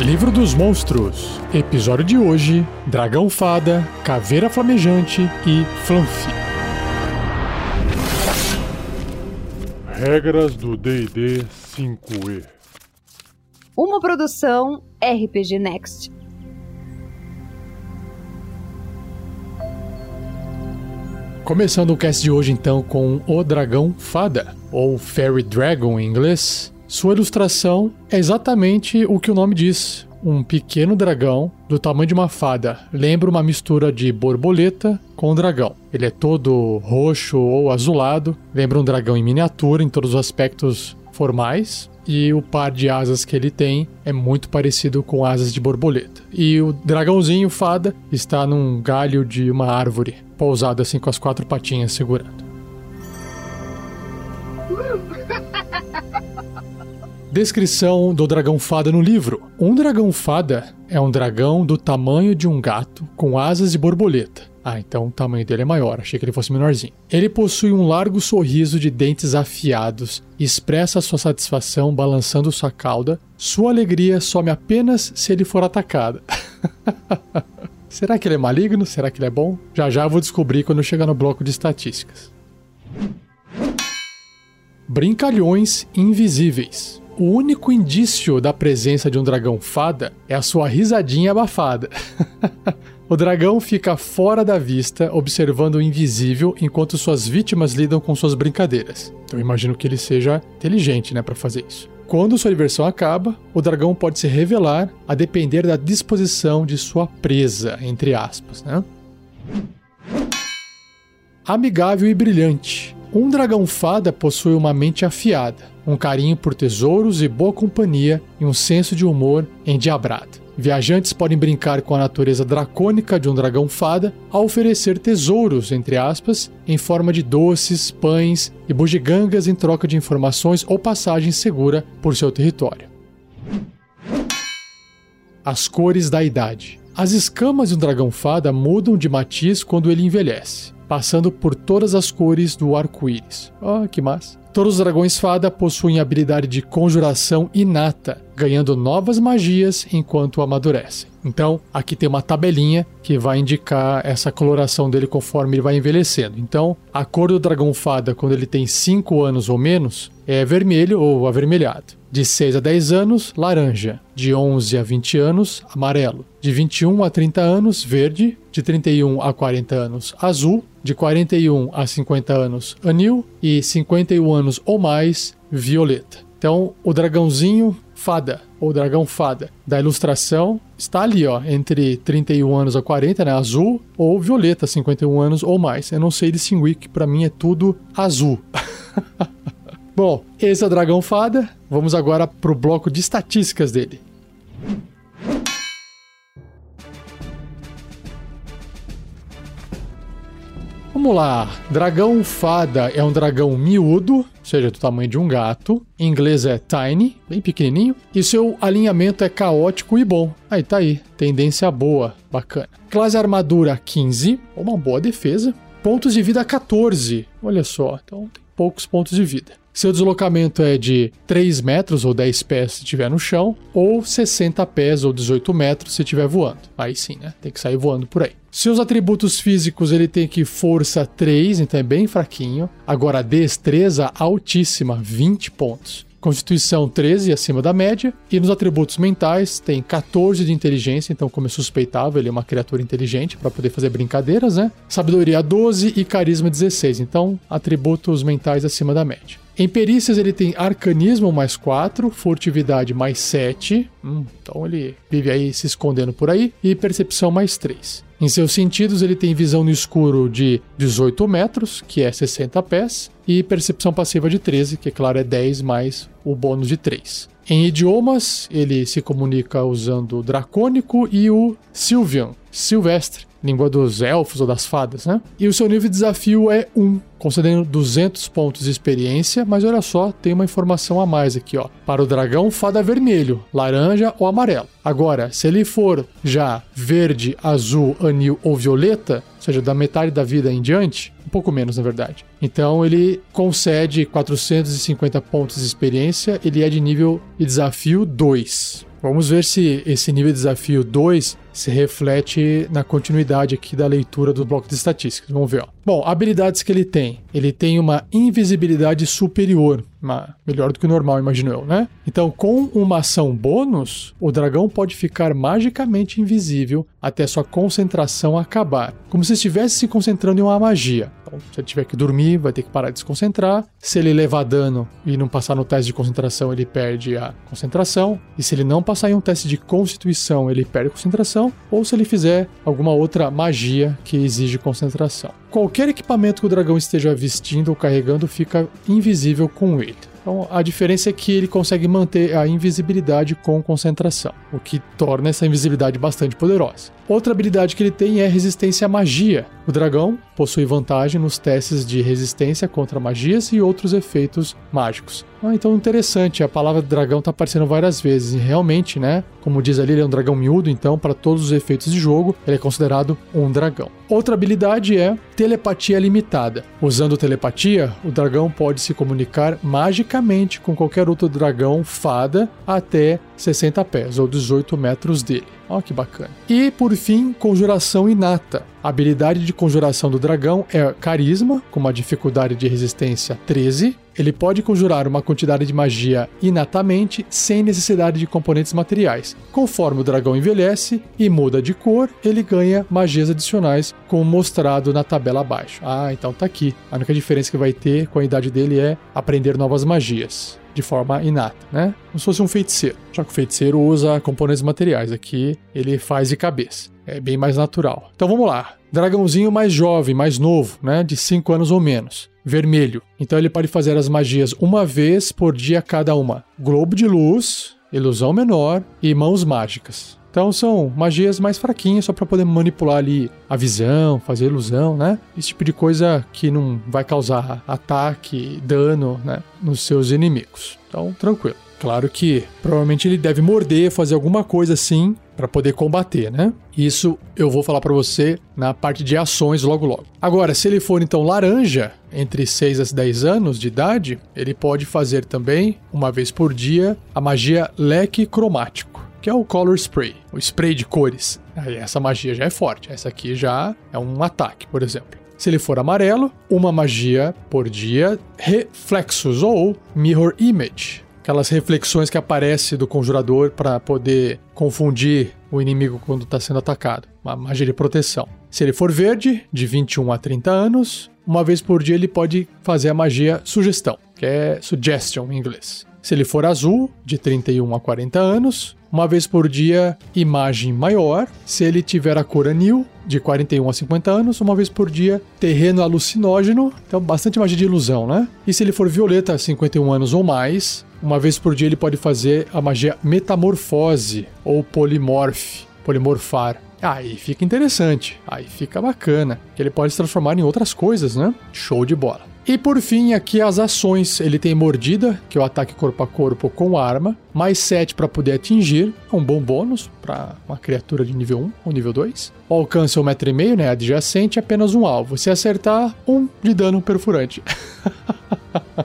Livro dos Monstros. Episódio de hoje: Dragão Fada, Caveira Flamejante e Flanfi. Regras do DD 5E. Uma produção RPG Next. Começando o cast de hoje então com O Dragão Fada, ou Fairy Dragon em inglês. Sua ilustração é exatamente o que o nome diz: um pequeno dragão do tamanho de uma fada. Lembra uma mistura de borboleta com dragão. Ele é todo roxo ou azulado, lembra um dragão em miniatura em todos os aspectos formais. E o par de asas que ele tem é muito parecido com asas de borboleta. E o dragãozinho fada está num galho de uma árvore, pousado assim com as quatro patinhas segurando. Descrição do dragão fada no livro. Um dragão fada é um dragão do tamanho de um gato com asas de borboleta. Ah, então o tamanho dele é maior, achei que ele fosse menorzinho. Ele possui um largo sorriso de dentes afiados, expressa sua satisfação balançando sua cauda. Sua alegria some apenas se ele for atacado. Será que ele é maligno? Será que ele é bom? Já já vou descobrir quando chegar no bloco de estatísticas. Brincalhões invisíveis. O único indício da presença de um dragão fada é a sua risadinha abafada. o dragão fica fora da vista, observando o invisível enquanto suas vítimas lidam com suas brincadeiras. Eu imagino que ele seja inteligente, né, para fazer isso. Quando sua diversão acaba, o dragão pode se revelar a depender da disposição de sua presa, entre aspas, né? Amigável e brilhante. Um dragão fada possui uma mente afiada, um carinho por tesouros e boa companhia e um senso de humor endiabrado. Viajantes podem brincar com a natureza dracônica de um dragão fada ao oferecer tesouros, entre aspas, em forma de doces, pães e bugigangas em troca de informações ou passagem segura por seu território. As cores da idade. As escamas de um dragão fada mudam de matiz quando ele envelhece passando por todas as cores do arco-íris. Oh, que massa! Todos os dragões fada possuem habilidade de conjuração inata, ganhando novas magias enquanto amadurecem. Então, aqui tem uma tabelinha que vai indicar essa coloração dele conforme ele vai envelhecendo. Então, a cor do dragão fada quando ele tem 5 anos ou menos é vermelho ou avermelhado. De 6 a 10 anos, laranja. De 11 a 20 anos, amarelo. De 21 a 30 anos, verde. De 31 a 40 anos, azul. De 41 a 50 anos, anil. E 51 anos ou mais, violeta. Então, o dragãozinho fada, ou dragão fada, da ilustração, está ali, ó, entre 31 anos a 40, né, azul, ou violeta, 51 anos ou mais. Eu não sei distinguir, que para mim é tudo azul. Bom, esse é o Dragão Fada. Vamos agora pro bloco de estatísticas dele. Vamos lá. Dragão Fada é um dragão miúdo, ou seja, do tamanho de um gato. Em inglês é tiny, bem pequenininho. E seu alinhamento é caótico e bom. Aí tá aí, tendência boa, bacana. Classe armadura 15, uma boa defesa. Pontos de vida 14, olha só, então tem poucos pontos de vida. Seu deslocamento é de 3 metros ou 10 pés se estiver no chão, ou 60 pés ou 18 metros se estiver voando. Aí sim, né? Tem que sair voando por aí. Seus atributos físicos, ele tem que força 3, então é bem fraquinho. Agora, destreza altíssima, 20 pontos. Constituição 13, acima da média. E nos atributos mentais, tem 14 de inteligência, então, como eu suspeitava, ele é uma criatura inteligente para poder fazer brincadeiras, né? Sabedoria 12 e carisma 16, então, atributos mentais acima da média. Em perícias ele tem arcanismo mais 4, furtividade mais 7. Hum, então ele vive aí se escondendo por aí. E percepção mais 3. Em seus sentidos, ele tem visão no escuro de 18 metros, que é 60 pés, e percepção passiva de 13, que, é claro, é 10 mais o bônus de 3. Em idiomas, ele se comunica usando o dracônico e o Sylvian, silvestre, língua dos elfos ou das fadas, né? E o seu nível de desafio é 1, concedendo 200 pontos de experiência, mas olha só, tem uma informação a mais aqui, ó. Para o dragão, fada vermelho, laranja ou amarelo. Agora, se ele for já verde, azul, anil ou violeta, ou seja, da metade da vida em diante, um pouco menos na verdade. Então ele concede 450 pontos de experiência, ele é de nível de desafio 2. Vamos ver se esse nível de desafio 2 se reflete na continuidade aqui da leitura do bloco de estatísticas. Vamos ver. Ó. Bom, habilidades que ele tem. Ele tem uma invisibilidade superior, uma, melhor do que o normal, imagino eu, né? Então, com uma ação bônus, o dragão pode ficar magicamente invisível até sua concentração acabar, como se estivesse se concentrando em uma magia. Então, se ele tiver que dormir, vai ter que parar de se concentrar. Se ele levar dano e não passar no teste de concentração, ele perde a concentração. E se ele não passar em um teste de constituição, ele perde a concentração. Ou se ele fizer alguma outra magia que exige concentração. Qualquer equipamento que o dragão esteja vestindo ou carregando fica invisível com ele. Então a diferença é que ele consegue manter a invisibilidade com concentração, o que torna essa invisibilidade bastante poderosa. Outra habilidade que ele tem é resistência à magia. O dragão possui vantagem nos testes de resistência contra magias e outros efeitos mágicos. Ah, então interessante, a palavra dragão está aparecendo várias vezes e realmente, né? Como diz ali, ele é um dragão miúdo, então para todos os efeitos de jogo, ele é considerado um dragão. Outra habilidade é telepatia limitada. Usando telepatia, o dragão pode se comunicar magicamente com qualquer outro dragão fada até 60 pés ou 18 metros dele. Olha que bacana. E por fim, conjuração inata. A habilidade de conjuração do dragão é carisma, com uma dificuldade de resistência 13. Ele pode conjurar uma quantidade de magia inatamente, sem necessidade de componentes materiais. Conforme o dragão envelhece e muda de cor, ele ganha magias adicionais, como mostrado na tabela abaixo. Ah, então tá aqui. A única diferença que vai ter com a idade dele é aprender novas magias de forma inata, né? Como se fosse um feiticeiro. Já que o feiticeiro usa componentes materiais, aqui ele faz de cabeça. É bem mais natural. Então vamos lá. Dragãozinho mais jovem, mais novo, né? De 5 anos ou menos. Vermelho. Então ele pode fazer as magias uma vez por dia cada uma. Globo de luz, ilusão menor e mãos mágicas. Então são magias mais fraquinhas, só para poder manipular ali a visão, fazer ilusão, né? Esse tipo de coisa que não vai causar ataque, dano, né, nos seus inimigos. Então, tranquilo. Claro que provavelmente ele deve morder, fazer alguma coisa assim para poder combater, né? Isso eu vou falar para você na parte de ações logo logo. Agora, se ele for então laranja, entre 6 a 10 anos de idade, ele pode fazer também, uma vez por dia, a magia leque cromático que é o Color Spray, o spray de cores. Aí essa magia já é forte, essa aqui já é um ataque, por exemplo. Se ele for amarelo, uma magia por dia, reflexos ou mirror image, aquelas reflexões que aparecem do conjurador para poder confundir o inimigo quando está sendo atacado. Uma magia de proteção. Se ele for verde, de 21 a 30 anos, uma vez por dia ele pode fazer a magia sugestão, que é suggestion em inglês. Se ele for azul, de 31 a 40 anos, uma vez por dia, imagem maior. Se ele tiver a cor anil, de 41 a 50 anos, uma vez por dia, terreno alucinógeno, então bastante magia de ilusão, né? E se ele for violeta, 51 anos ou mais, uma vez por dia ele pode fazer a magia metamorfose ou polimorfe, polimorfar. Aí fica interessante, aí fica bacana, que ele pode se transformar em outras coisas, né? Show de bola. E por fim, aqui as ações. Ele tem mordida, que é o ataque corpo a corpo com arma, mais 7 para poder atingir, é um bom bônus para uma criatura de nível 1 ou nível 2. O alcance é 1,5m, né? Adjacente, apenas um alvo. Se acertar, 1 um de dano perfurante.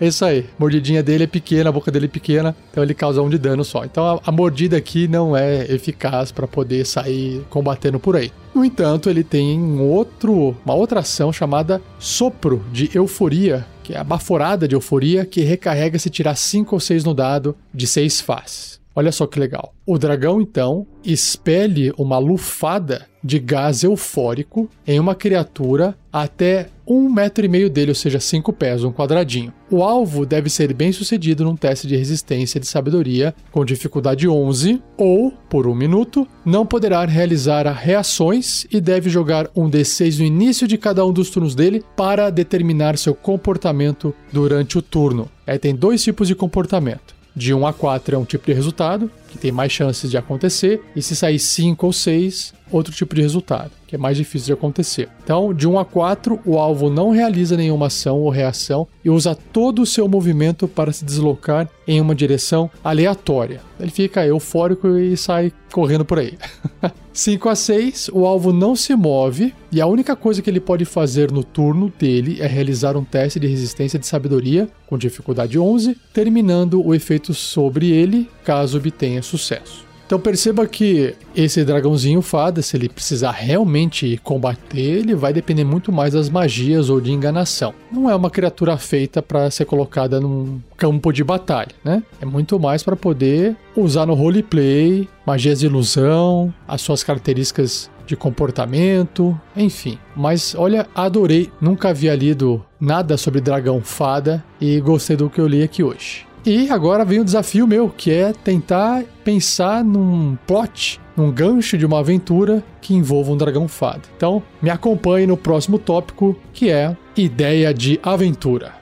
É isso aí. A mordidinha dele é pequena, a boca dele é pequena, então ele causa um de dano só. Então a, a mordida aqui não é eficaz para poder sair combatendo por aí. No entanto, ele tem um outro, uma outra ação chamada Sopro de Euforia, que é a baforada de euforia que recarrega se tirar 5 ou 6 no dado de 6 faces. Olha só que legal. O dragão, então, expele uma lufada de gás eufórico em uma criatura até um metro e meio dele, ou seja, cinco pés, um quadradinho. O alvo deve ser bem sucedido num teste de resistência de sabedoria com dificuldade 11 ou, por um minuto, não poderá realizar reações e deve jogar um D6 no início de cada um dos turnos dele para determinar seu comportamento durante o turno. Aí tem dois tipos de comportamento. De 1 a 4 é um tipo de resultado, que tem mais chances de acontecer, e se sair 5 ou 6, outro tipo de resultado, que é mais difícil de acontecer. Então, de 1 a 4, o alvo não realiza nenhuma ação ou reação e usa todo o seu movimento para se deslocar em uma direção aleatória. Ele fica eufórico e sai correndo por aí. 5 a 6, o alvo não se move e a única coisa que ele pode fazer no turno dele é realizar um teste de resistência de sabedoria com dificuldade 11, terminando o efeito sobre ele caso obtenha tenha sucesso. Então perceba que esse dragãozinho fada, se ele precisar realmente combater, ele vai depender muito mais das magias ou de enganação. Não é uma criatura feita para ser colocada num campo de batalha, né? É muito mais para poder usar no roleplay, magias de ilusão, as suas características de comportamento, enfim. Mas olha, adorei, nunca havia lido nada sobre dragão fada e gostei do que eu li aqui hoje. E agora vem o desafio meu, que é tentar pensar num plot, num gancho de uma aventura que envolva um dragão fada. Então, me acompanhe no próximo tópico, que é ideia de aventura.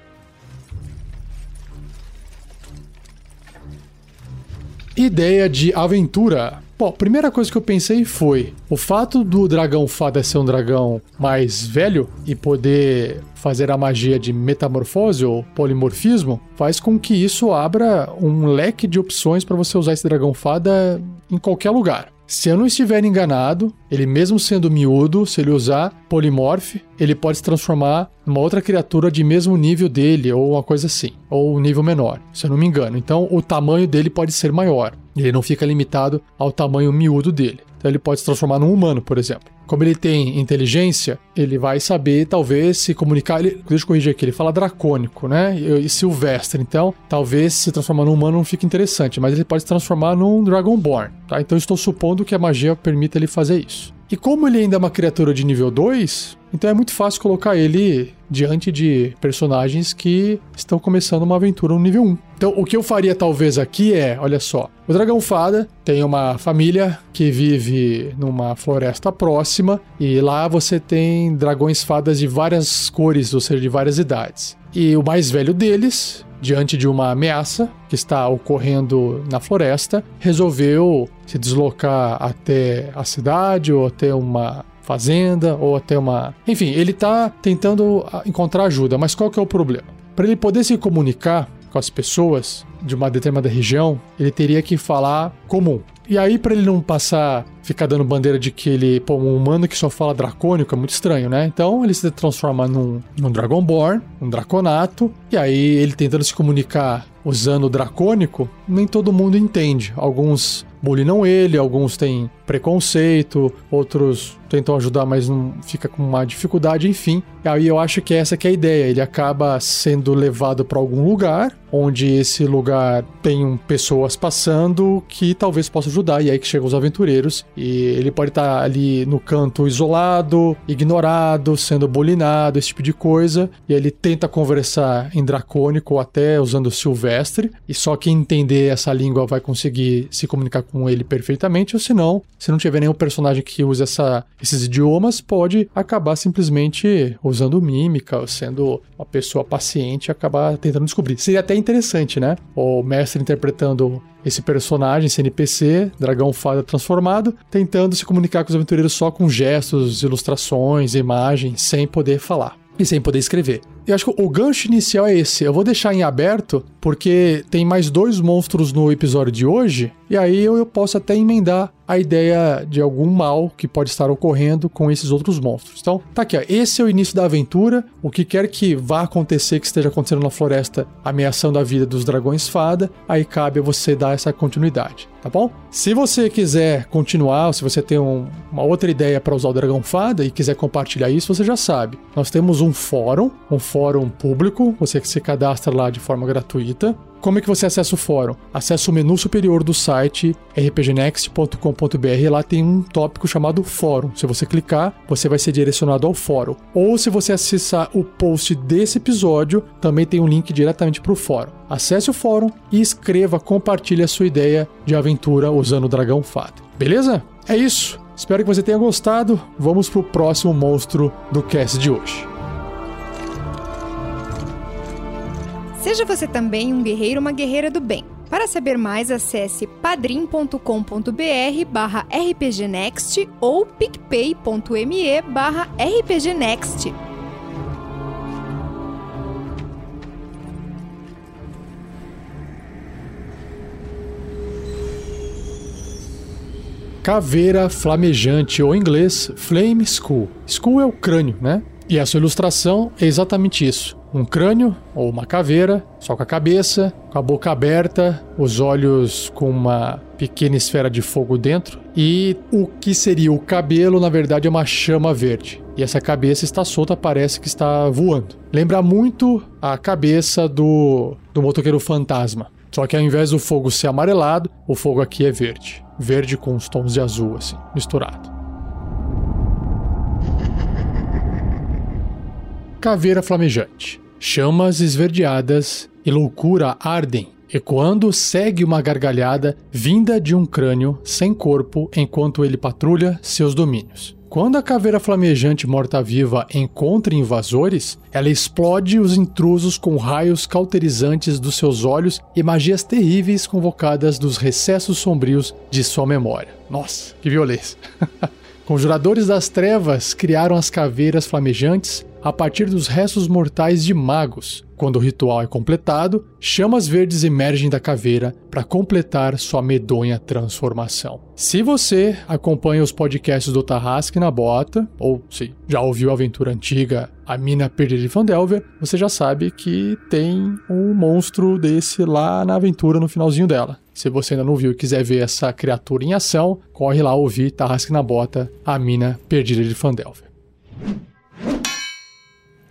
Ideia de aventura. Bom, a primeira coisa que eu pensei foi o fato do dragão fada ser um dragão mais velho e poder fazer a magia de metamorfose ou polimorfismo faz com que isso abra um leque de opções para você usar esse dragão fada em qualquer lugar. Se eu não estiver enganado, ele mesmo sendo miúdo, se ele usar polimorfe, ele pode se transformar numa outra criatura de mesmo nível dele, ou uma coisa assim, ou um nível menor, se eu não me engano. Então o tamanho dele pode ser maior. Ele não fica limitado ao tamanho miúdo dele. Então ele pode se transformar num humano, por exemplo. Como ele tem inteligência, ele vai saber, talvez, se comunicar. Ele, deixa eu corrigir aqui, ele fala dracônico, né? E silvestre. Então, talvez se transformar num humano não fique interessante, mas ele pode se transformar num Dragonborn, tá? Então, estou supondo que a magia permita ele fazer isso. E como ele ainda é uma criatura de nível 2, então é muito fácil colocar ele diante de personagens que estão começando uma aventura no nível 1. Então, o que eu faria talvez aqui é, olha só, o dragão fada tem uma família que vive numa floresta próxima e lá você tem dragões fadas de várias cores, ou seja, de várias idades. E o mais velho deles, diante de uma ameaça que está ocorrendo na floresta, resolveu se deslocar até a cidade ou até uma fazenda ou até uma. Enfim, ele está tentando encontrar ajuda, mas qual que é o problema? Para ele poder se comunicar com as pessoas de uma determinada região, ele teria que falar comum. E aí, para ele não passar, ficar dando bandeira de que ele, pô, um humano que só fala dracônico é muito estranho, né? Então ele se transforma num, num Dragonborn, um Draconato, e aí ele tentando se comunicar usando o dracônico, nem todo mundo entende. Alguns bulinam ele, alguns têm preconceito, outros tentam ajudar, mas não fica com uma dificuldade, enfim. Aí eu acho que essa que é a ideia. Ele acaba sendo levado para algum lugar, onde esse lugar tem pessoas passando que talvez possa ajudar, e aí que chegam os aventureiros, e ele pode estar ali no canto isolado, ignorado, sendo bulinado, esse tipo de coisa, e ele tenta conversar em dracônico ou até usando silvestre, e só quem entender essa língua vai conseguir se comunicar com ele perfeitamente, ou senão, se não tiver nenhum personagem que use essa, esses idiomas, pode acabar simplesmente usando mímica, sendo uma pessoa paciente acabar tentando descobrir. Seria até interessante, né? O mestre interpretando esse personagem, esse NPC, dragão fada transformado, tentando se comunicar com os aventureiros só com gestos, ilustrações, imagens, sem poder falar e sem poder escrever. Eu acho que o gancho inicial é esse. Eu vou deixar em aberto porque tem mais dois monstros no episódio de hoje e aí eu posso até emendar a ideia de algum mal que pode estar ocorrendo com esses outros monstros. Então, tá aqui, ó. esse é o início da aventura. O que quer que vá acontecer, que esteja acontecendo na floresta, ameaçando a vida dos dragões fada, aí cabe a você dar essa continuidade, tá bom? Se você quiser continuar, ou se você tem um, uma outra ideia para usar o dragão fada e quiser compartilhar isso, você já sabe. Nós temos um fórum, um fórum público, você que se cadastra lá de forma gratuita. Como é que você acessa o fórum? Acesse o menu superior do site rpgnext.com.br. Lá tem um tópico chamado Fórum. Se você clicar, você vai ser direcionado ao fórum. Ou se você acessar o post desse episódio, também tem um link diretamente para o fórum. Acesse o fórum e escreva, compartilhe a sua ideia de aventura usando o Dragão Fado. Beleza? É isso. Espero que você tenha gostado. Vamos pro próximo monstro do cast de hoje. Seja você também um guerreiro ou uma guerreira do bem. Para saber mais, acesse padrim.com.br barra rpgnext ou picpay.me barra rpgnext. Caveira flamejante, ou em inglês, Flame Skull. Skull é o crânio, né? E a sua ilustração é exatamente isso. Um crânio ou uma caveira, só com a cabeça, com a boca aberta, os olhos com uma pequena esfera de fogo dentro e o que seria o cabelo, na verdade, é uma chama verde. E essa cabeça está solta, parece que está voando. Lembra muito a cabeça do, do motoqueiro fantasma. Só que ao invés do fogo ser amarelado, o fogo aqui é verde. Verde com os tons de azul, assim, misturado. Caveira flamejante. Chamas esverdeadas e loucura ardem, ecoando segue uma gargalhada vinda de um crânio sem corpo enquanto ele patrulha seus domínios. Quando a caveira flamejante morta-viva encontra invasores, ela explode os intrusos com raios cauterizantes dos seus olhos e magias terríveis convocadas dos recessos sombrios de sua memória. Nossa, que violência! Conjuradores das trevas criaram as caveiras flamejantes a partir dos restos mortais de magos. Quando o ritual é completado, chamas verdes emergem da caveira para completar sua medonha transformação. Se você acompanha os podcasts do Tarrasque na Bota, ou se já ouviu a aventura antiga A Mina Perdida de Fandelver, você já sabe que tem um monstro desse lá na aventura no finalzinho dela. Se você ainda não viu e quiser ver essa criatura em ação, corre lá ouvir Tarrasque na Bota, A Mina Perdida de Fandelver.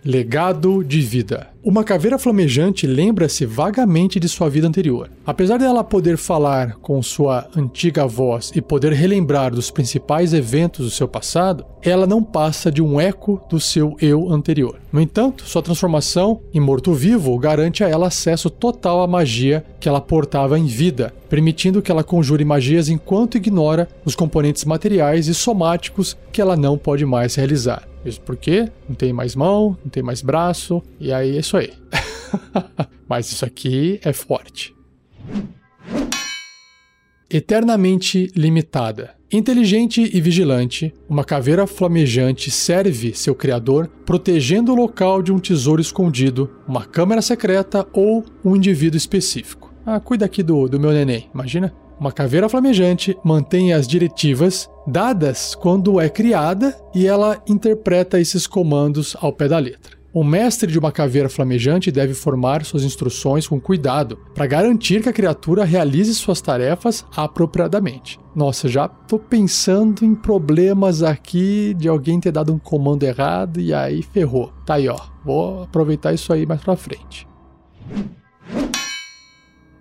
Legado de vida. Uma caveira flamejante lembra-se vagamente de sua vida anterior. Apesar dela poder falar com sua antiga voz e poder relembrar dos principais eventos do seu passado, ela não passa de um eco do seu eu anterior. No entanto, sua transformação em morto-vivo garante a ela acesso total à magia que ela portava em vida, permitindo que ela conjure magias enquanto ignora os componentes materiais e somáticos que ela não pode mais realizar. Isso porque não tem mais mão, não tem mais braço, e aí é isso aí. Mas isso aqui é forte. Eternamente limitada. Inteligente e vigilante, uma caveira flamejante serve seu criador protegendo o local de um tesouro escondido, uma câmera secreta ou um indivíduo específico. Ah, cuida aqui do, do meu neném, imagina? Uma caveira flamejante mantém as diretivas dadas quando é criada e ela interpreta esses comandos ao pé da letra. O mestre de uma caveira flamejante deve formar suas instruções com cuidado para garantir que a criatura realize suas tarefas apropriadamente. Nossa, já tô pensando em problemas aqui de alguém ter dado um comando errado e aí ferrou. Tá aí, ó. Vou aproveitar isso aí mais pra frente.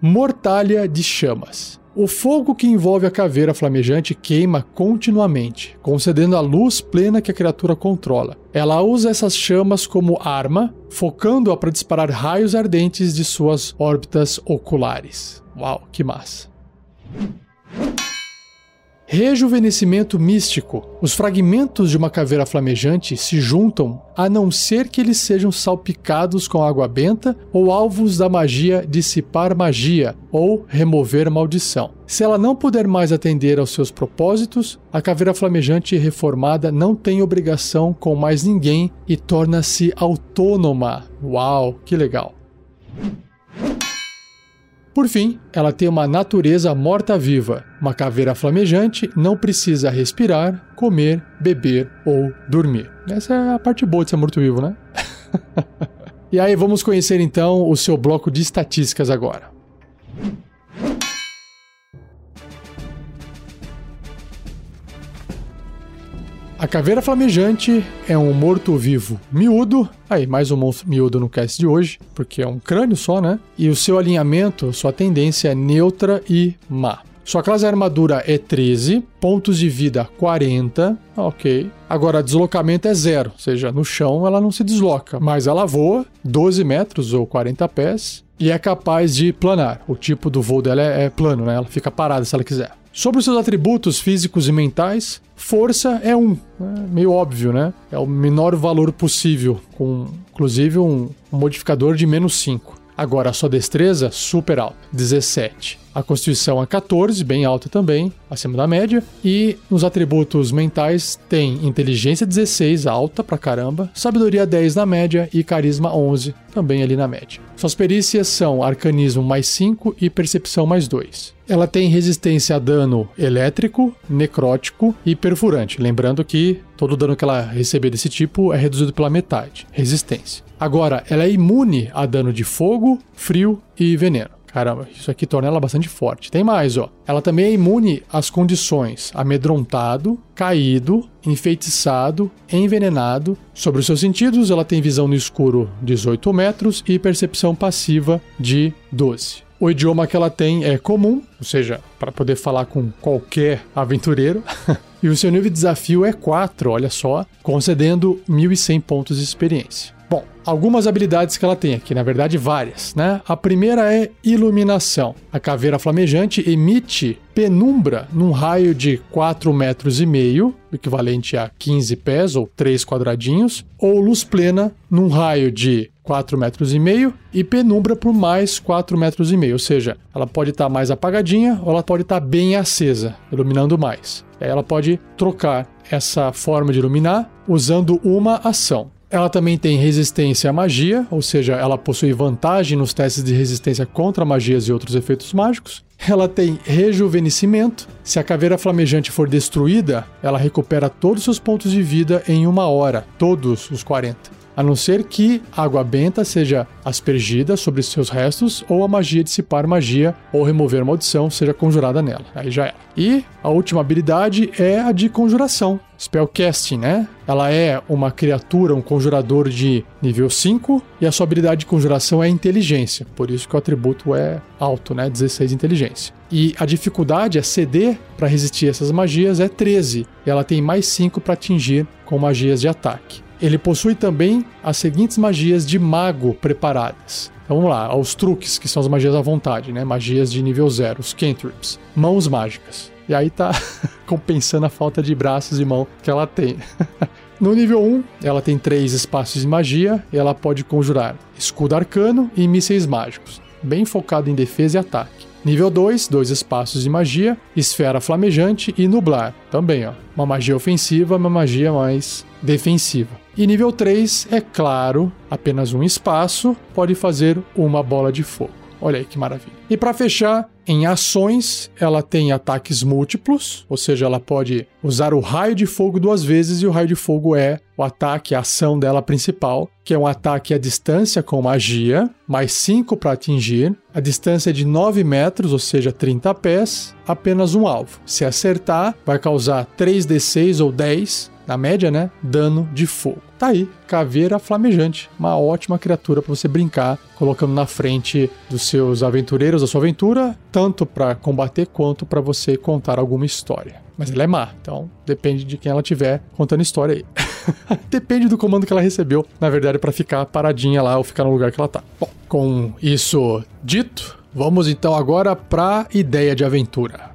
Mortalha de chamas. O fogo que envolve a caveira flamejante queima continuamente, concedendo a luz plena que a criatura controla. Ela usa essas chamas como arma, focando-a para disparar raios ardentes de suas órbitas oculares. Uau, que massa! Rejuvenescimento místico. Os fragmentos de uma caveira flamejante se juntam a não ser que eles sejam salpicados com água benta ou alvos da magia dissipar magia ou remover maldição. Se ela não puder mais atender aos seus propósitos, a caveira flamejante reformada não tem obrigação com mais ninguém e torna-se autônoma. Uau, que legal! Por fim, ela tem uma natureza morta-viva. Uma caveira flamejante não precisa respirar, comer, beber ou dormir. Essa é a parte boa de ser morto-vivo, né? e aí, vamos conhecer então o seu bloco de estatísticas agora. A caveira flamejante é um morto-vivo miúdo. Aí, mais um monstro miúdo no cast de hoje, porque é um crânio só, né? E o seu alinhamento, sua tendência é neutra e má. Sua classe de armadura é 13, pontos de vida 40, ok. Agora, deslocamento é zero, ou seja, no chão ela não se desloca, mas ela voa 12 metros ou 40 pés e é capaz de planar. O tipo do voo dela é, é plano, né? Ela fica parada se ela quiser. Sobre os seus atributos físicos e mentais, força é um, né? meio óbvio, né? É o menor valor possível, com inclusive um, modificador de menos 5. Agora, a sua destreza, super alta, 17. A constituição é 14, bem alta também, acima da média. E nos atributos mentais tem inteligência 16, alta pra caramba, sabedoria 10 na média e carisma 11, também ali na média. Suas perícias são arcanismo mais 5 e percepção mais 2. Ela tem resistência a dano elétrico, necrótico e perfurante. Lembrando que todo dano que ela receber desse tipo é reduzido pela metade. Resistência. Agora, ela é imune a dano de fogo, frio e veneno. Caramba, isso aqui torna ela bastante forte. Tem mais, ó. Ela também é imune às condições amedrontado, caído, enfeitiçado, envenenado. Sobre os seus sentidos, ela tem visão no escuro 18 metros e percepção passiva de 12. O idioma que ela tem é comum, ou seja, para poder falar com qualquer aventureiro. e o seu nível de desafio é 4, olha só, concedendo 1.100 pontos de experiência. Bom, algumas habilidades que ela tem aqui, na verdade várias, né? A primeira é iluminação. A caveira flamejante emite penumbra num raio de 4 metros e meio, equivalente a 15 pés ou 3 quadradinhos, ou luz plena num raio de 4 metros e meio e penumbra por mais 4 metros e meio, ou seja, ela pode estar tá mais apagadinha ou ela pode estar tá bem acesa, iluminando mais. Aí ela pode trocar essa forma de iluminar usando uma ação. Ela também tem resistência à magia, ou seja, ela possui vantagem nos testes de resistência contra magias e outros efeitos mágicos. Ela tem rejuvenescimento. Se a caveira flamejante for destruída, ela recupera todos os seus pontos de vida em uma hora, todos os 40 a não ser que água benta seja aspergida sobre seus restos ou a magia dissipar magia ou remover maldição seja conjurada nela. Aí já era. E a última habilidade é a de conjuração. Spellcasting, né? Ela é uma criatura, um conjurador de nível 5 e a sua habilidade de conjuração é inteligência. Por isso que o atributo é alto, né? 16 inteligência. E a dificuldade, a CD para resistir essas magias é 13. E ela tem mais 5 para atingir com magias de ataque. Ele possui também as seguintes magias de mago preparadas. Então vamos lá, aos truques, que são as magias à vontade, né? Magias de nível 0, os cantrips. Mãos mágicas. E aí tá compensando a falta de braços e mão que ela tem. No nível 1, ela tem três espaços de magia e ela pode conjurar escudo arcano e mísseis mágicos, bem focado em defesa e ataque. Nível 2, dois espaços de magia, esfera flamejante e nublar. Também, ó, uma magia ofensiva, uma magia mais defensiva. E nível 3, é claro, apenas um espaço, pode fazer uma bola de fogo. Olha aí que maravilha. E para fechar, em ações, ela tem ataques múltiplos, ou seja, ela pode usar o raio de fogo duas vezes, e o raio de fogo é o ataque, a ação dela principal, que é um ataque à distância com magia, mais 5 para atingir. A distância é de 9 metros, ou seja, 30 pés, apenas um alvo. Se acertar, vai causar 3d6 ou 10 na média, né? Dano de fogo. Tá aí, caveira flamejante, uma ótima criatura para você brincar, colocando na frente dos seus aventureiros da sua aventura, tanto para combater quanto para você contar alguma história. Mas ela é má, então depende de quem ela tiver contando história aí. depende do comando que ela recebeu, na verdade, para ficar paradinha lá ou ficar no lugar que ela tá. Bom, com isso dito, vamos então agora para ideia de aventura.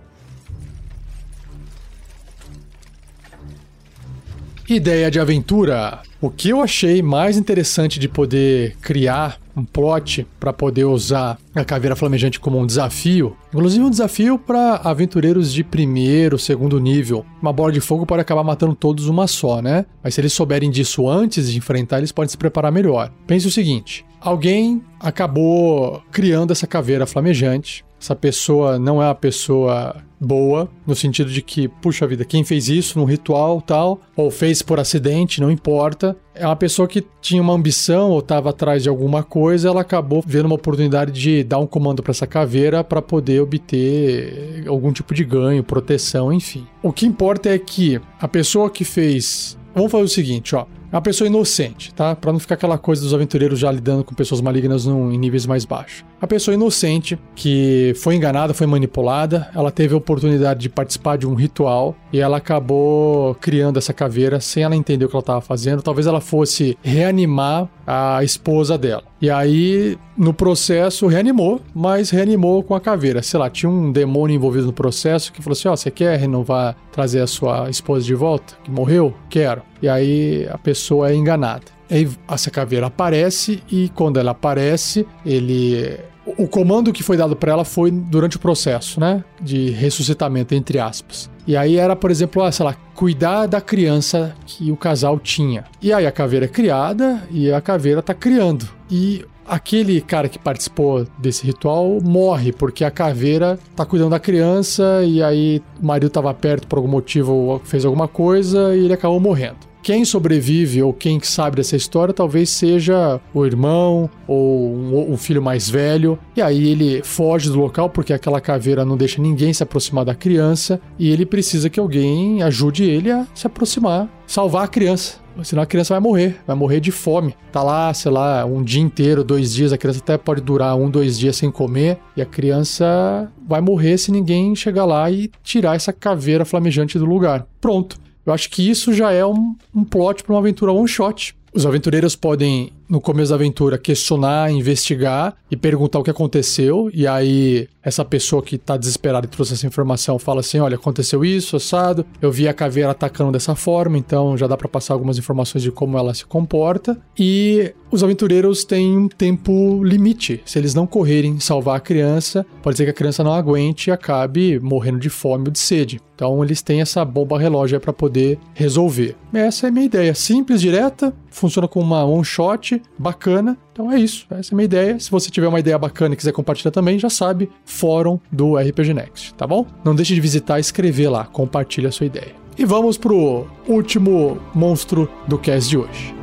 Ideia de aventura. O que eu achei mais interessante de poder criar um plot para poder usar a caveira flamejante como um desafio, inclusive um desafio para aventureiros de primeiro, segundo nível. Uma bola de fogo pode acabar matando todos uma só, né? Mas se eles souberem disso antes de enfrentar, eles podem se preparar melhor. Pense o seguinte: alguém acabou criando essa caveira flamejante. Essa pessoa não é uma pessoa boa, no sentido de que, puxa vida, quem fez isso num ritual tal, ou fez por acidente, não importa. É uma pessoa que tinha uma ambição ou estava atrás de alguma coisa, ela acabou vendo uma oportunidade de dar um comando para essa caveira para poder obter algum tipo de ganho, proteção, enfim. O que importa é que a pessoa que fez. Vamos fazer o seguinte, ó. É uma pessoa inocente, tá? Para não ficar aquela coisa dos aventureiros já lidando com pessoas malignas num, em níveis mais baixos. A pessoa inocente que foi enganada, foi manipulada, ela teve a oportunidade de participar de um ritual e ela acabou criando essa caveira sem ela entender o que ela estava fazendo. Talvez ela fosse reanimar a esposa dela. E aí, no processo, reanimou, mas reanimou com a caveira. Sei lá, tinha um demônio envolvido no processo que falou assim: Ó, oh, você quer renovar, trazer a sua esposa de volta? Que morreu? Quero. E aí a pessoa é enganada. Aí essa caveira aparece e quando ela aparece, ele o comando que foi dado para ela foi durante o processo, né? De ressuscitamento, entre aspas. E aí era, por exemplo, ah, sei lá, cuidar da criança que o casal tinha. E aí a caveira é criada e a caveira tá criando. E aquele cara que participou desse ritual morre porque a caveira tá cuidando da criança e aí o marido tava perto por algum motivo, fez alguma coisa e ele acabou morrendo. Quem sobrevive ou quem sabe dessa história talvez seja o irmão ou um, um, filho mais velho. E aí ele foge do local porque aquela caveira não deixa ninguém se aproximar da criança e ele precisa que alguém ajude ele a se aproximar, salvar a criança. Senão a criança vai morrer, vai morrer de fome. Tá lá, sei lá, um dia inteiro, dois dias, a criança até pode durar um, dois dias sem comer, e a criança vai morrer se ninguém chegar lá e tirar essa caveira flamejante do lugar. Pronto. Eu acho que isso já é um, um plot para uma aventura one shot. Os aventureiros podem, no começo da aventura, questionar, investigar e perguntar o que aconteceu. E aí, essa pessoa que tá desesperada e trouxe essa informação fala assim: olha, aconteceu isso, assado. Eu vi a caveira atacando dessa forma, então já dá para passar algumas informações de como ela se comporta. E os aventureiros têm um tempo limite. Se eles não correrem salvar a criança, pode ser que a criança não aguente e acabe morrendo de fome ou de sede. Então eles têm essa bomba relógio para poder resolver. Essa é a minha ideia. Simples, direta, funciona com uma one shot, bacana. Então é isso. Essa é a minha ideia. Se você tiver uma ideia bacana e quiser compartilhar também, já sabe, fórum do RPG Next, tá bom? Não deixe de visitar e escrever lá, compartilha a sua ideia. E vamos pro último monstro do cast de hoje.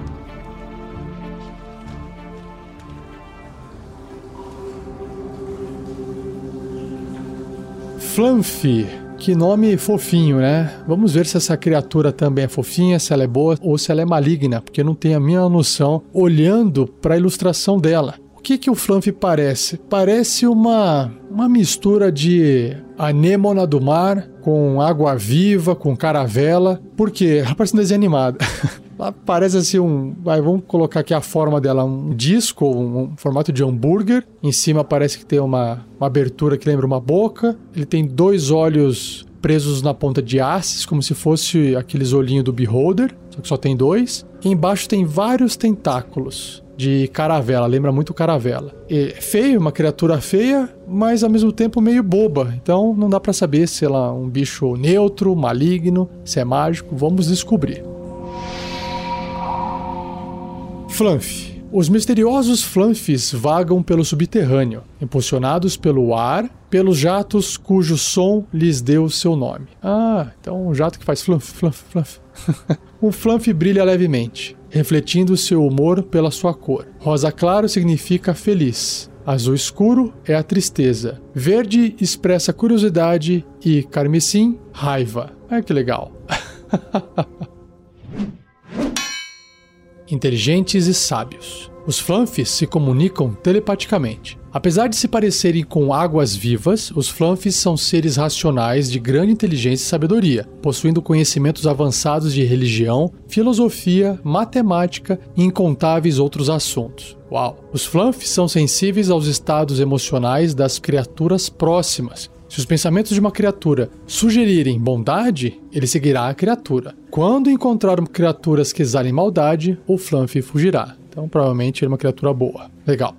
Fluffy que nome fofinho, né? Vamos ver se essa criatura também é fofinha, se ela é boa ou se ela é maligna, porque não tenho a minha noção olhando para a ilustração dela. O que que o Fluffy parece? Parece uma uma mistura de anêmona do mar com água viva, com caravela. Por quê? Parece um desenho animado. Ela parece assim um. Vai, vamos colocar aqui a forma dela: um disco, um, um, formato de hambúrguer. Em cima parece que tem uma, uma abertura que lembra uma boca. Ele tem dois olhos presos na ponta de hastes, como se fosse aqueles olhinhos do Beholder, só que só tem dois. E embaixo tem vários tentáculos de caravela, lembra muito caravela. É feio, uma criatura feia, mas ao mesmo tempo meio boba. Então não dá para saber se ela é um bicho neutro, maligno, se é mágico. Vamos descobrir. Flanf. Os misteriosos flanfes vagam pelo subterrâneo, impulsionados pelo ar, pelos jatos cujo som lhes deu seu nome. Ah, então um jato que faz flanf, flanf, flanf. um flanf brilha levemente, refletindo seu humor pela sua cor. Rosa claro significa feliz. Azul escuro é a tristeza. Verde expressa curiosidade e carmesim, raiva. Ah, que legal. inteligentes e sábios. Os Flanfis se comunicam telepaticamente. Apesar de se parecerem com águas vivas, os Flanfis são seres racionais de grande inteligência e sabedoria, possuindo conhecimentos avançados de religião, filosofia, matemática e incontáveis outros assuntos. Uau! Os Flanfis são sensíveis aos estados emocionais das criaturas próximas se os pensamentos de uma criatura sugerirem bondade, ele seguirá a criatura. Quando encontrar criaturas que exalem maldade, o Fluffy fugirá. Então, provavelmente, ele é uma criatura boa. Legal.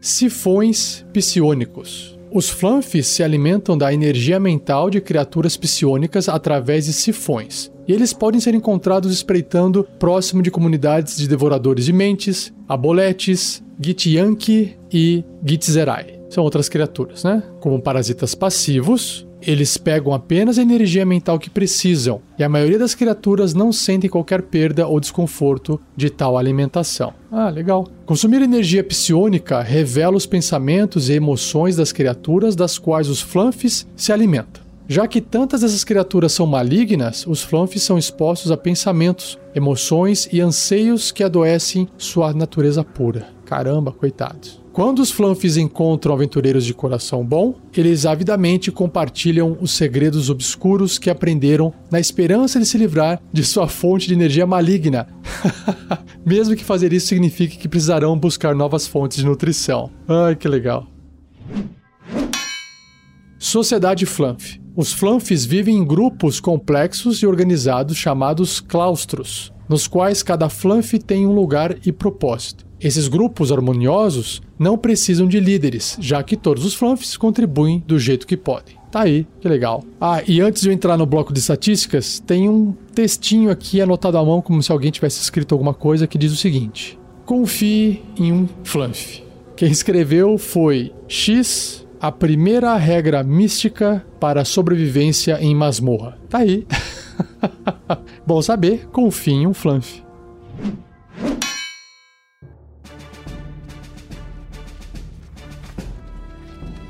Sifões psionicos. Os Flanfis se alimentam da energia mental de criaturas psionicas através de sifões. E eles podem ser encontrados espreitando próximo de comunidades de devoradores de mentes, aboletes, Gityanki e Gitzerai são outras criaturas, né? Como parasitas passivos, eles pegam apenas a energia mental que precisam, e a maioria das criaturas não sentem qualquer perda ou desconforto de tal alimentação. Ah, legal. Consumir energia psionica revela os pensamentos e emoções das criaturas das quais os flanfis se alimentam. Já que tantas dessas criaturas são malignas, os flanfis são expostos a pensamentos, emoções e anseios que adoecem sua natureza pura. Caramba, coitados. Quando os Flanfis encontram aventureiros de coração bom, eles avidamente compartilham os segredos obscuros que aprenderam na esperança de se livrar de sua fonte de energia maligna. Mesmo que fazer isso signifique que precisarão buscar novas fontes de nutrição. Ai, que legal. Sociedade Flanf. Os Flanfs vivem em grupos complexos e organizados chamados claustros, nos quais cada Flanf tem um lugar e propósito. Esses grupos harmoniosos não precisam de líderes, já que todos os fluffs contribuem do jeito que podem. Tá aí, que legal. Ah, e antes de eu entrar no bloco de estatísticas, tem um textinho aqui anotado à mão, como se alguém tivesse escrito alguma coisa, que diz o seguinte: Confie em um fluff. Quem escreveu foi X, a primeira regra mística para sobrevivência em masmorra. Tá aí. Bom saber, confie em um fluff.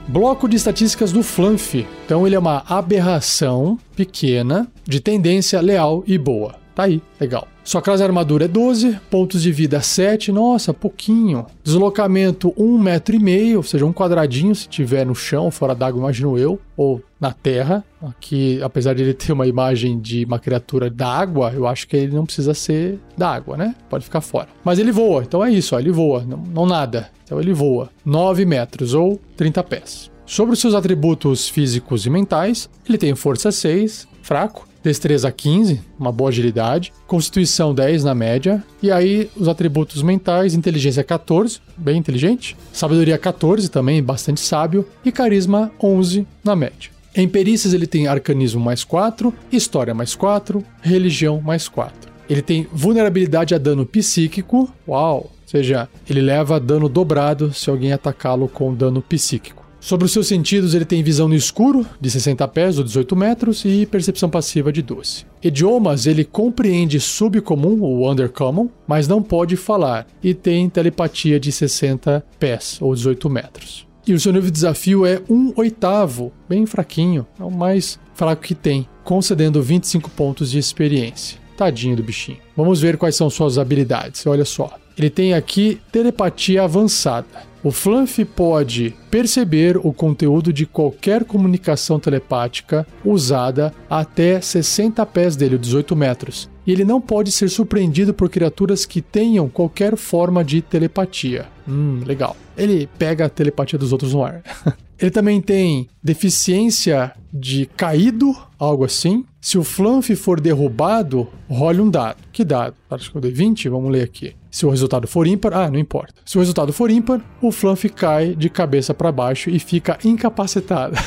Bloco de estatísticas do Fluff. Então ele é uma aberração pequena de tendência leal e boa. Tá aí, legal. Sua classe armadura é 12, pontos de vida 7, nossa, pouquinho. Deslocamento 1,5 metro, e meio, ou seja, um quadradinho se tiver no chão, fora d'água, imagino eu, ou na terra. Aqui, apesar de ele ter uma imagem de uma criatura da água, eu acho que ele não precisa ser da água, né? Pode ficar fora. Mas ele voa, então é isso, ó, ele voa, não, não nada. Então ele voa 9 metros ou 30 pés. Sobre os seus atributos físicos e mentais, ele tem força 6, fraco, destreza 15, uma boa agilidade, constituição 10 na média, e aí os atributos mentais, inteligência 14, bem inteligente, sabedoria 14 também, bastante sábio, e carisma 11 na média. Em perícias ele tem arcanismo mais 4, história mais 4, religião mais 4. Ele tem vulnerabilidade a dano psíquico, uau, ou seja, ele leva dano dobrado se alguém atacá-lo com dano psíquico. Sobre os seus sentidos, ele tem visão no escuro, de 60 pés ou 18 metros, e percepção passiva de 12. Idiomas, ele compreende subcomum ou undercommon, mas não pode falar, e tem telepatia de 60 pés ou 18 metros. E o seu nível de desafio é um oitavo, bem fraquinho, é o mais fraco que tem, concedendo 25 pontos de experiência. Tadinho do bichinho. Vamos ver quais são suas habilidades. Olha só. Ele tem aqui telepatia avançada. O Fluff pode perceber o conteúdo de qualquer comunicação telepática usada até 60 pés dele, 18 metros. E ele não pode ser surpreendido por criaturas que tenham qualquer forma de telepatia. Hum, legal. Ele pega a telepatia dos outros no ar. Ele também tem deficiência de caído, algo assim. Se o Fluff for derrubado, role um dado. Que dado? Acho que eu dei 20, vamos ler aqui. Se o resultado for ímpar, ah, não importa. Se o resultado for ímpar, o Fluff cai de cabeça para baixo e fica incapacitado.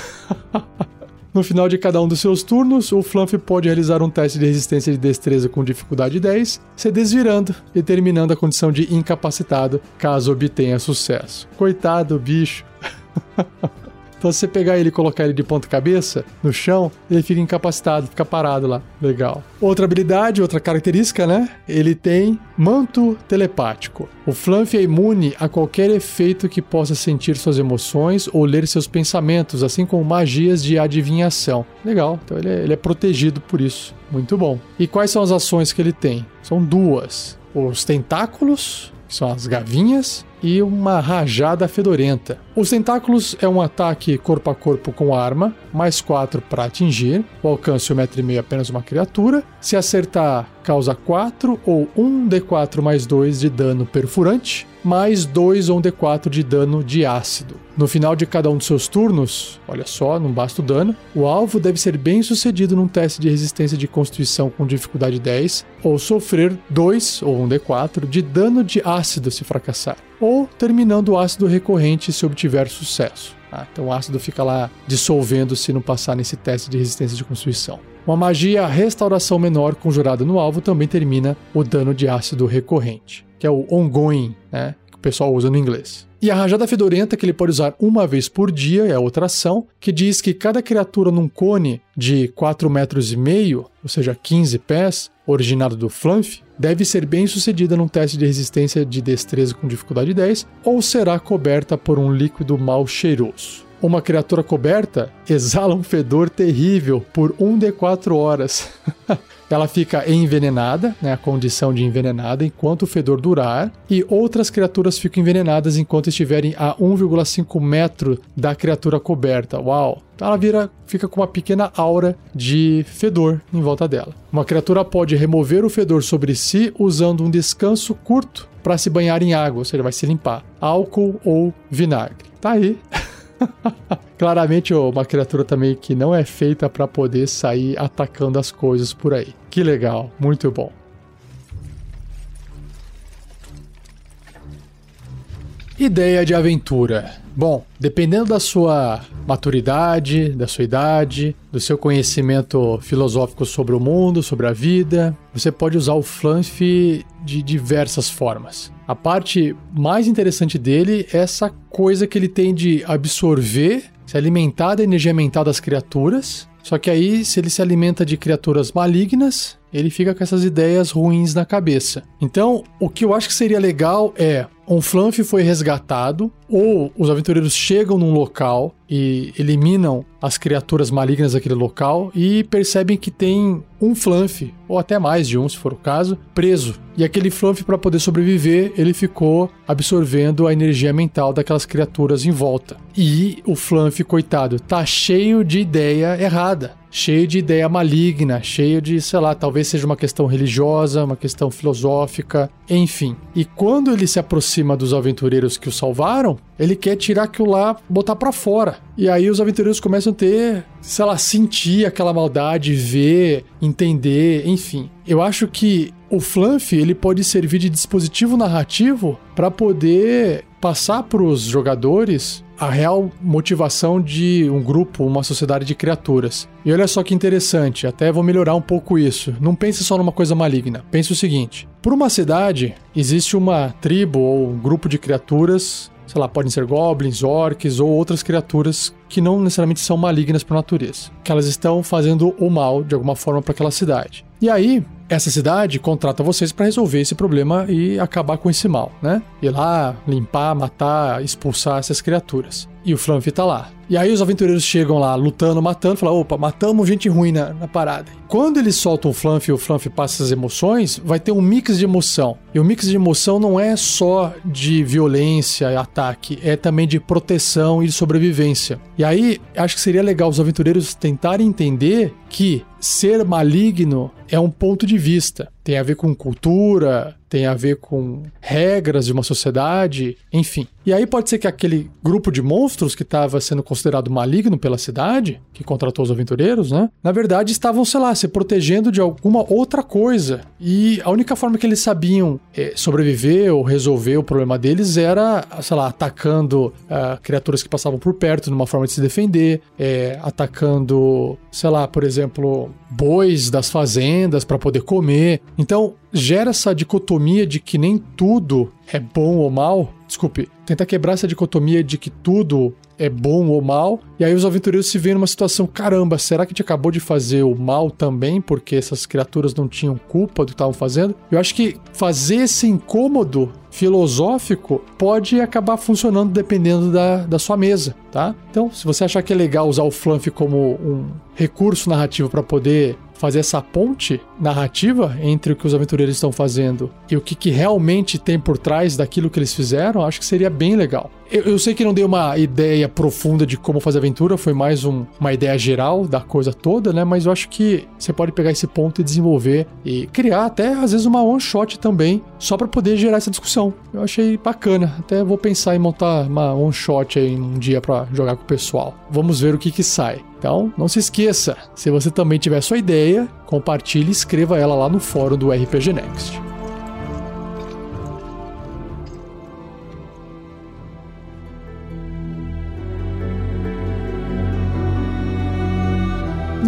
No final de cada um dos seus turnos, o Fluff pode realizar um teste de resistência de destreza com dificuldade 10, se desvirando e terminando a condição de incapacitado caso obtenha sucesso. Coitado bicho. Então, se você pegar ele e colocar ele de ponta cabeça no chão, ele fica incapacitado, fica parado lá. Legal. Outra habilidade, outra característica, né? Ele tem manto telepático. O Fluff é imune a qualquer efeito que possa sentir suas emoções ou ler seus pensamentos, assim como magias de adivinhação. Legal. Então, ele é, ele é protegido por isso. Muito bom. E quais são as ações que ele tem? São duas. Os tentáculos, que são as gavinhas, e uma rajada fedorenta. Os tentáculos é um ataque corpo a corpo com arma, mais 4 para atingir. O alcance 1,5m é apenas uma criatura. Se acertar, causa 4 ou 1d4 mais 2 de dano perfurante, mais 2 ou 1d4 de dano de ácido. No final de cada um dos seus turnos, olha só, não basta o dano, o alvo deve ser bem sucedido num teste de resistência de constituição com dificuldade 10, ou sofrer 2 ou 1d4 de dano de ácido se fracassar ou terminando o ácido recorrente se obtiver sucesso. Ah, então o ácido fica lá dissolvendo se não passar nesse teste de resistência de constituição. Uma magia restauração menor conjurada no alvo também termina o dano de ácido recorrente, que é o ongoing, né, que o pessoal usa no inglês. E a rajada fedorenta, que ele pode usar uma vez por dia, é outra ação, que diz que cada criatura num cone de 4 metros e meio, ou seja, 15 pés, originado do Fluff, deve ser bem sucedida num teste de resistência de destreza com dificuldade 10 ou será coberta por um líquido mal cheiroso. Uma criatura coberta exala um fedor terrível por 1 de 4 horas. ela fica envenenada, né, a condição de envenenada, enquanto o fedor durar, e outras criaturas ficam envenenadas enquanto estiverem a 1,5 metro da criatura coberta. Uau! Então ela vira, fica com uma pequena aura de fedor em volta dela. Uma criatura pode remover o fedor sobre si usando um descanso curto para se banhar em água, ou seja, vai se limpar. Álcool ou vinagre. Tá aí. Claramente uma criatura também que não é feita para poder sair atacando as coisas por aí. Que legal, muito bom. Ideia de aventura. Bom, dependendo da sua maturidade, da sua idade, do seu conhecimento filosófico sobre o mundo, sobre a vida, você pode usar o fluff de diversas formas. A parte mais interessante dele é essa coisa que ele tem de absorver, se alimentar da energia mental das criaturas. Só que aí, se ele se alimenta de criaturas malignas, ele fica com essas ideias ruins na cabeça. Então, o que eu acho que seria legal é um flanf foi resgatado, ou os aventureiros chegam num local e eliminam as criaturas malignas daquele local e percebem que tem um flanf, ou até mais de um, se for o caso, preso. E aquele flanf, para poder sobreviver, ele ficou absorvendo a energia mental daquelas criaturas em volta. E o flanf, coitado, tá cheio de ideia errada cheio de ideia maligna, cheio de, sei lá, talvez seja uma questão religiosa, uma questão filosófica, enfim. E quando ele se aproxima dos aventureiros que o salvaram, ele quer tirar aquilo lá, botar para fora. E aí os aventureiros começam a ter, sei lá, sentir aquela maldade, ver, entender, enfim. Eu acho que o Fluff ele pode servir de dispositivo narrativo para poder passar para os jogadores a real motivação de um grupo, uma sociedade de criaturas. E olha só que interessante, até vou melhorar um pouco isso. Não pense só numa coisa maligna. Pense o seguinte: por uma cidade existe uma tribo ou um grupo de criaturas, sei lá, podem ser goblins, orcs ou outras criaturas que não necessariamente são malignas por natureza, que elas estão fazendo o mal de alguma forma para aquela cidade. E aí, essa cidade contrata vocês para resolver esse problema e acabar com esse mal, né? Ir lá, limpar, matar, expulsar essas criaturas. E o Fluffy tá lá. E aí os aventureiros chegam lá lutando, matando, falam: opa, matamos gente ruim na, na parada. Quando eles soltam o Fluffy e o Fluffy passa as emoções, vai ter um mix de emoção. E o mix de emoção não é só de violência e ataque, é também de proteção e sobrevivência. E aí, acho que seria legal os aventureiros tentarem entender que ser maligno é um ponto de vista. Tem a ver com cultura, tem a ver com regras de uma sociedade, enfim. E aí pode ser que aquele grupo de monstros que estava sendo considerado maligno pela cidade, que contratou os aventureiros, né? Na verdade estavam, sei lá, se protegendo de alguma outra coisa. E a única forma que eles sabiam é, sobreviver ou resolver o problema deles era, sei lá, atacando uh, criaturas que passavam por perto numa forma de se defender, é, atacando, sei lá, por exemplo, bois das fazendas para poder comer. Então, gera essa dicotomia de que nem tudo é bom ou mal. Desculpe, tentar quebrar essa dicotomia de que tudo é bom ou mal. E aí os aventureiros se veem numa situação: caramba, será que a gente acabou de fazer o mal também? Porque essas criaturas não tinham culpa do que estavam fazendo? Eu acho que fazer esse incômodo filosófico pode acabar funcionando dependendo da, da sua mesa, tá? Então, se você achar que é legal usar o Fluff como um recurso narrativo para poder fazer essa ponte narrativa entre o que os aventureiros estão fazendo e o que, que realmente tem por trás daquilo que eles fizeram, acho que seria bem legal. Eu, eu sei que não dei uma ideia profunda de como fazer aventura, foi mais um, uma ideia geral da coisa toda, né? Mas eu acho que você pode pegar esse ponto e desenvolver e criar até às vezes uma one shot também, só para poder gerar essa discussão. Eu achei bacana. Até vou pensar em montar uma one shot aí um dia para jogar com o pessoal. Vamos ver o que que sai. Então, não se esqueça, se você também tiver sua ideia, compartilhe e escreva ela lá no fórum do RPG Next.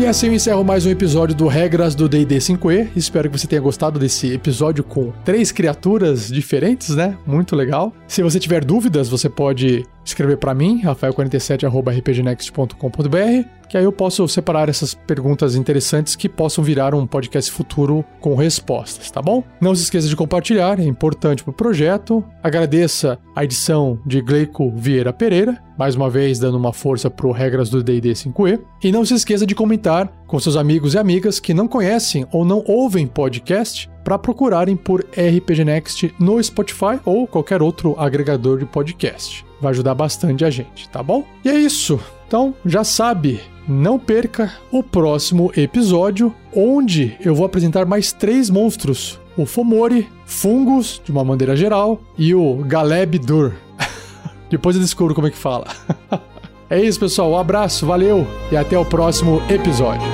E assim eu encerro mais um episódio do Regras do D&D 5e. Espero que você tenha gostado desse episódio com três criaturas diferentes, né? Muito legal. Se você tiver dúvidas, você pode escrever para mim, rafael47@rpgnext.com.br, que aí eu posso separar essas perguntas interessantes que possam virar um podcast futuro com respostas, tá bom? Não se esqueça de compartilhar, é importante para o projeto. Agradeça a edição de Gleico Vieira Pereira, mais uma vez dando uma força pro Regras do D&D 5e. E não se esqueça de comentar com seus amigos e amigas que não conhecem ou não ouvem podcast para procurarem por RPG Next no Spotify ou qualquer outro agregador de podcast. Vai ajudar bastante a gente, tá bom? E é isso. Então, já sabe, não perca o próximo episódio, onde eu vou apresentar mais três monstros: o Fomori, Fungus, de uma maneira geral, e o Galeb Dur. Depois eu descubro como é que fala. é isso, pessoal. Um abraço, valeu e até o próximo episódio.